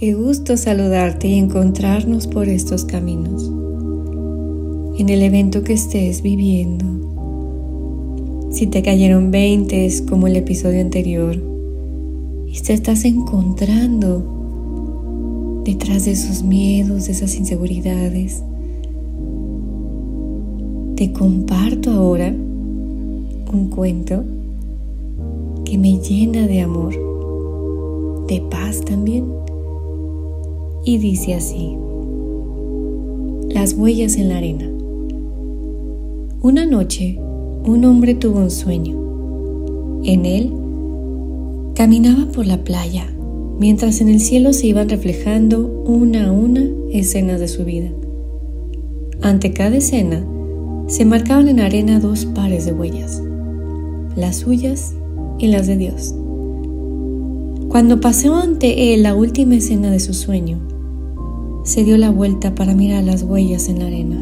Qué gusto saludarte y encontrarnos por estos caminos. En el evento que estés viviendo, si te cayeron 20 como el episodio anterior y te estás encontrando detrás de esos miedos, de esas inseguridades, te comparto ahora un cuento que me llena de amor, de paz también. Y dice así, las huellas en la arena. Una noche, un hombre tuvo un sueño. En él, caminaba por la playa, mientras en el cielo se iban reflejando una a una escenas de su vida. Ante cada escena, se marcaban en arena dos pares de huellas, las suyas y las de Dios. Cuando pasó ante él la última escena de su sueño, se dio la vuelta para mirar las huellas en la arena.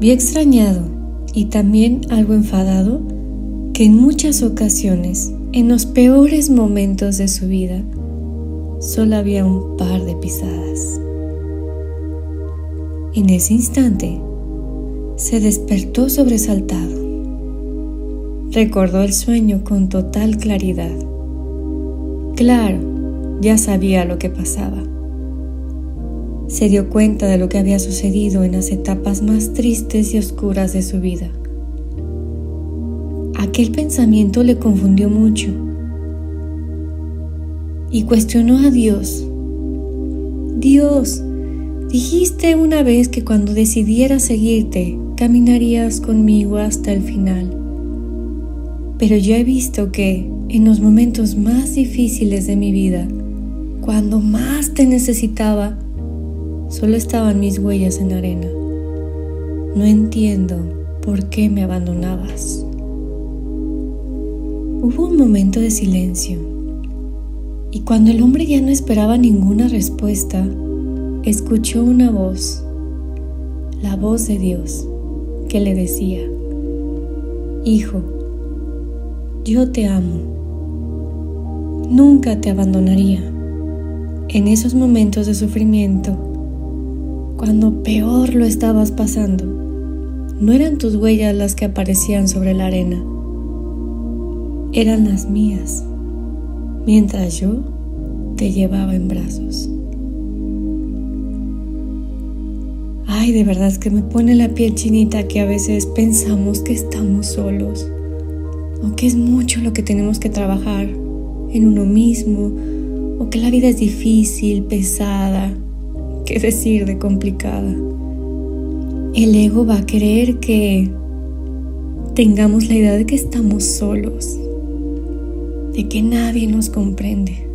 Vio extrañado y también algo enfadado que en muchas ocasiones, en los peores momentos de su vida, solo había un par de pisadas. En ese instante, se despertó sobresaltado. Recordó el sueño con total claridad. Claro, ya sabía lo que pasaba. Se dio cuenta de lo que había sucedido en las etapas más tristes y oscuras de su vida. Aquel pensamiento le confundió mucho y cuestionó a Dios. Dios, dijiste una vez que cuando decidiera seguirte, caminarías conmigo hasta el final. Pero yo he visto que en los momentos más difíciles de mi vida, cuando más te necesitaba, solo estaban mis huellas en la arena. No entiendo por qué me abandonabas. Hubo un momento de silencio y cuando el hombre ya no esperaba ninguna respuesta, escuchó una voz, la voz de Dios que le decía, Hijo, yo te amo, nunca te abandonaría. En esos momentos de sufrimiento, cuando peor lo estabas pasando, no eran tus huellas las que aparecían sobre la arena, eran las mías, mientras yo te llevaba en brazos. Ay, de verdad es que me pone la piel chinita que a veces pensamos que estamos solos o que es mucho lo que tenemos que trabajar en uno mismo o que la vida es difícil, pesada, qué decir de complicada. El ego va a creer que tengamos la idea de que estamos solos, de que nadie nos comprende.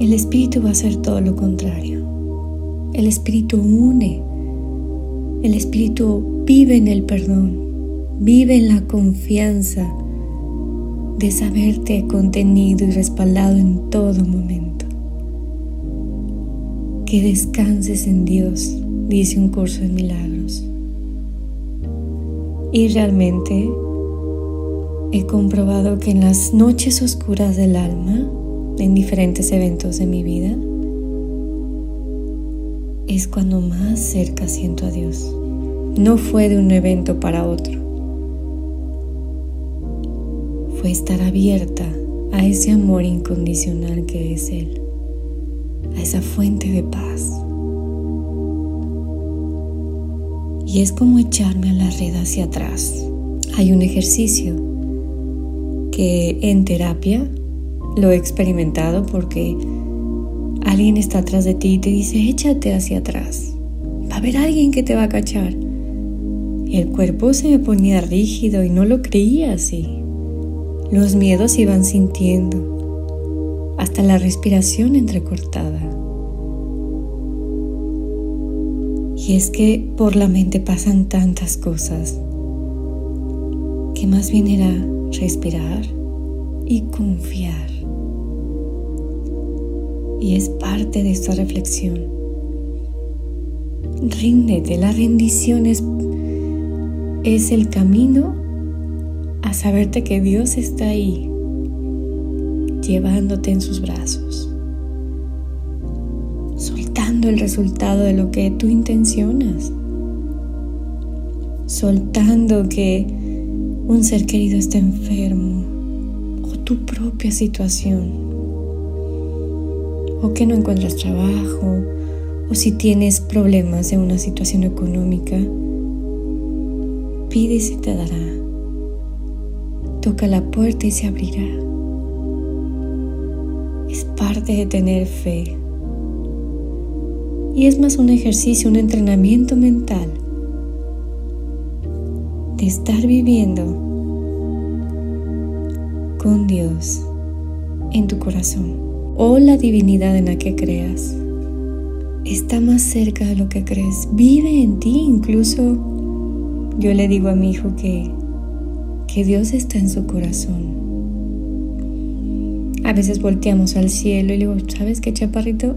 El espíritu va a hacer todo lo contrario. El Espíritu une. El Espíritu vive en el perdón, vive en la confianza de saberte contenido y respaldado en todo momento. Que descanses en Dios, dice un curso de milagros. Y realmente he comprobado que en las noches oscuras del alma, en diferentes eventos de mi vida, es cuando más cerca siento a Dios. No fue de un evento para otro. Fue estar abierta a ese amor incondicional que es Él, a esa fuente de paz. Y es como echarme a la red hacia atrás. Hay un ejercicio que en terapia lo he experimentado porque alguien está atrás de ti y te dice, échate hacia atrás. Va a haber alguien que te va a cachar. El cuerpo se me ponía rígido y no lo creía así. Los miedos iban sintiendo, hasta la respiración entrecortada. Y es que por la mente pasan tantas cosas que más bien era respirar y confiar y es parte de esta reflexión. Ríndete, la rendición es, es el camino a saberte que Dios está ahí, llevándote en sus brazos. esperando el resultado de lo que tú intencionas, soltando que un ser querido está enfermo o tu propia situación o que no encuentras trabajo o si tienes problemas en una situación económica, pide y se te dará. Toca la puerta y se abrirá. Es parte de tener fe. Y es más un ejercicio, un entrenamiento mental de estar viviendo con Dios en tu corazón o la divinidad en la que creas. Está más cerca de lo que crees. Vive en ti. Incluso yo le digo a mi hijo que que Dios está en su corazón. A veces volteamos al cielo y le digo, ¿sabes qué, chaparrito?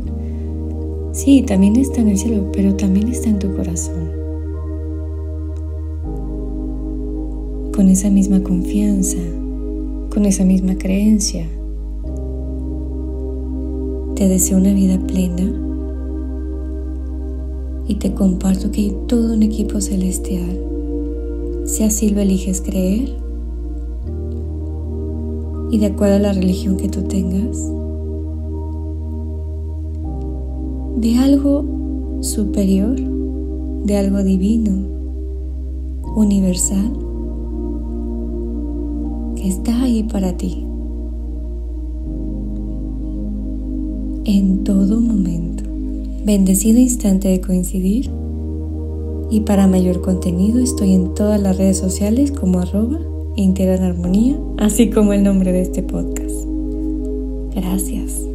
Sí, también está en el cielo, pero también está en tu corazón. Con esa misma confianza, con esa misma creencia. Te deseo una vida plena y te comparto que hay todo un equipo celestial. Si así lo eliges creer, y de acuerdo a la religión que tú tengas, de algo superior, de algo divino, universal, que está ahí para ti. En todo momento. Bendecido instante de coincidir. Y para mayor contenido estoy en todas las redes sociales como arroba Integran Armonía, así como el nombre de este podcast. Gracias.